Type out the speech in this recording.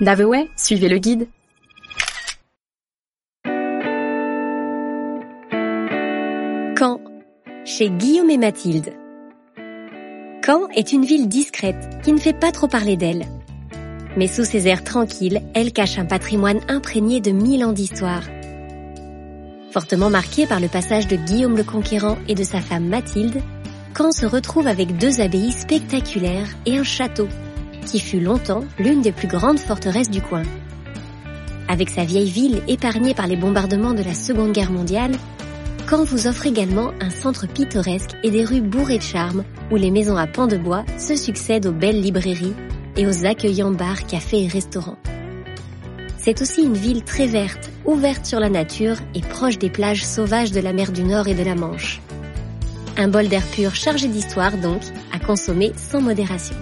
Daveway, suivez le guide. Caen, chez Guillaume et Mathilde. Caen est une ville discrète qui ne fait pas trop parler d'elle. Mais sous ses airs tranquilles, elle cache un patrimoine imprégné de mille ans d'histoire. Fortement marqué par le passage de Guillaume le Conquérant et de sa femme Mathilde, Caen se retrouve avec deux abbayes spectaculaires et un château, qui fut longtemps l'une des plus grandes forteresses du coin. Avec sa vieille ville épargnée par les bombardements de la Seconde Guerre mondiale, Caen vous offre également un centre pittoresque et des rues bourrées de charme où les maisons à pans de bois se succèdent aux belles librairies et aux accueillants bars, cafés et restaurants. C'est aussi une ville très verte, ouverte sur la nature et proche des plages sauvages de la mer du Nord et de la Manche. Un bol d'air pur chargé d'histoire donc, à consommer sans modération.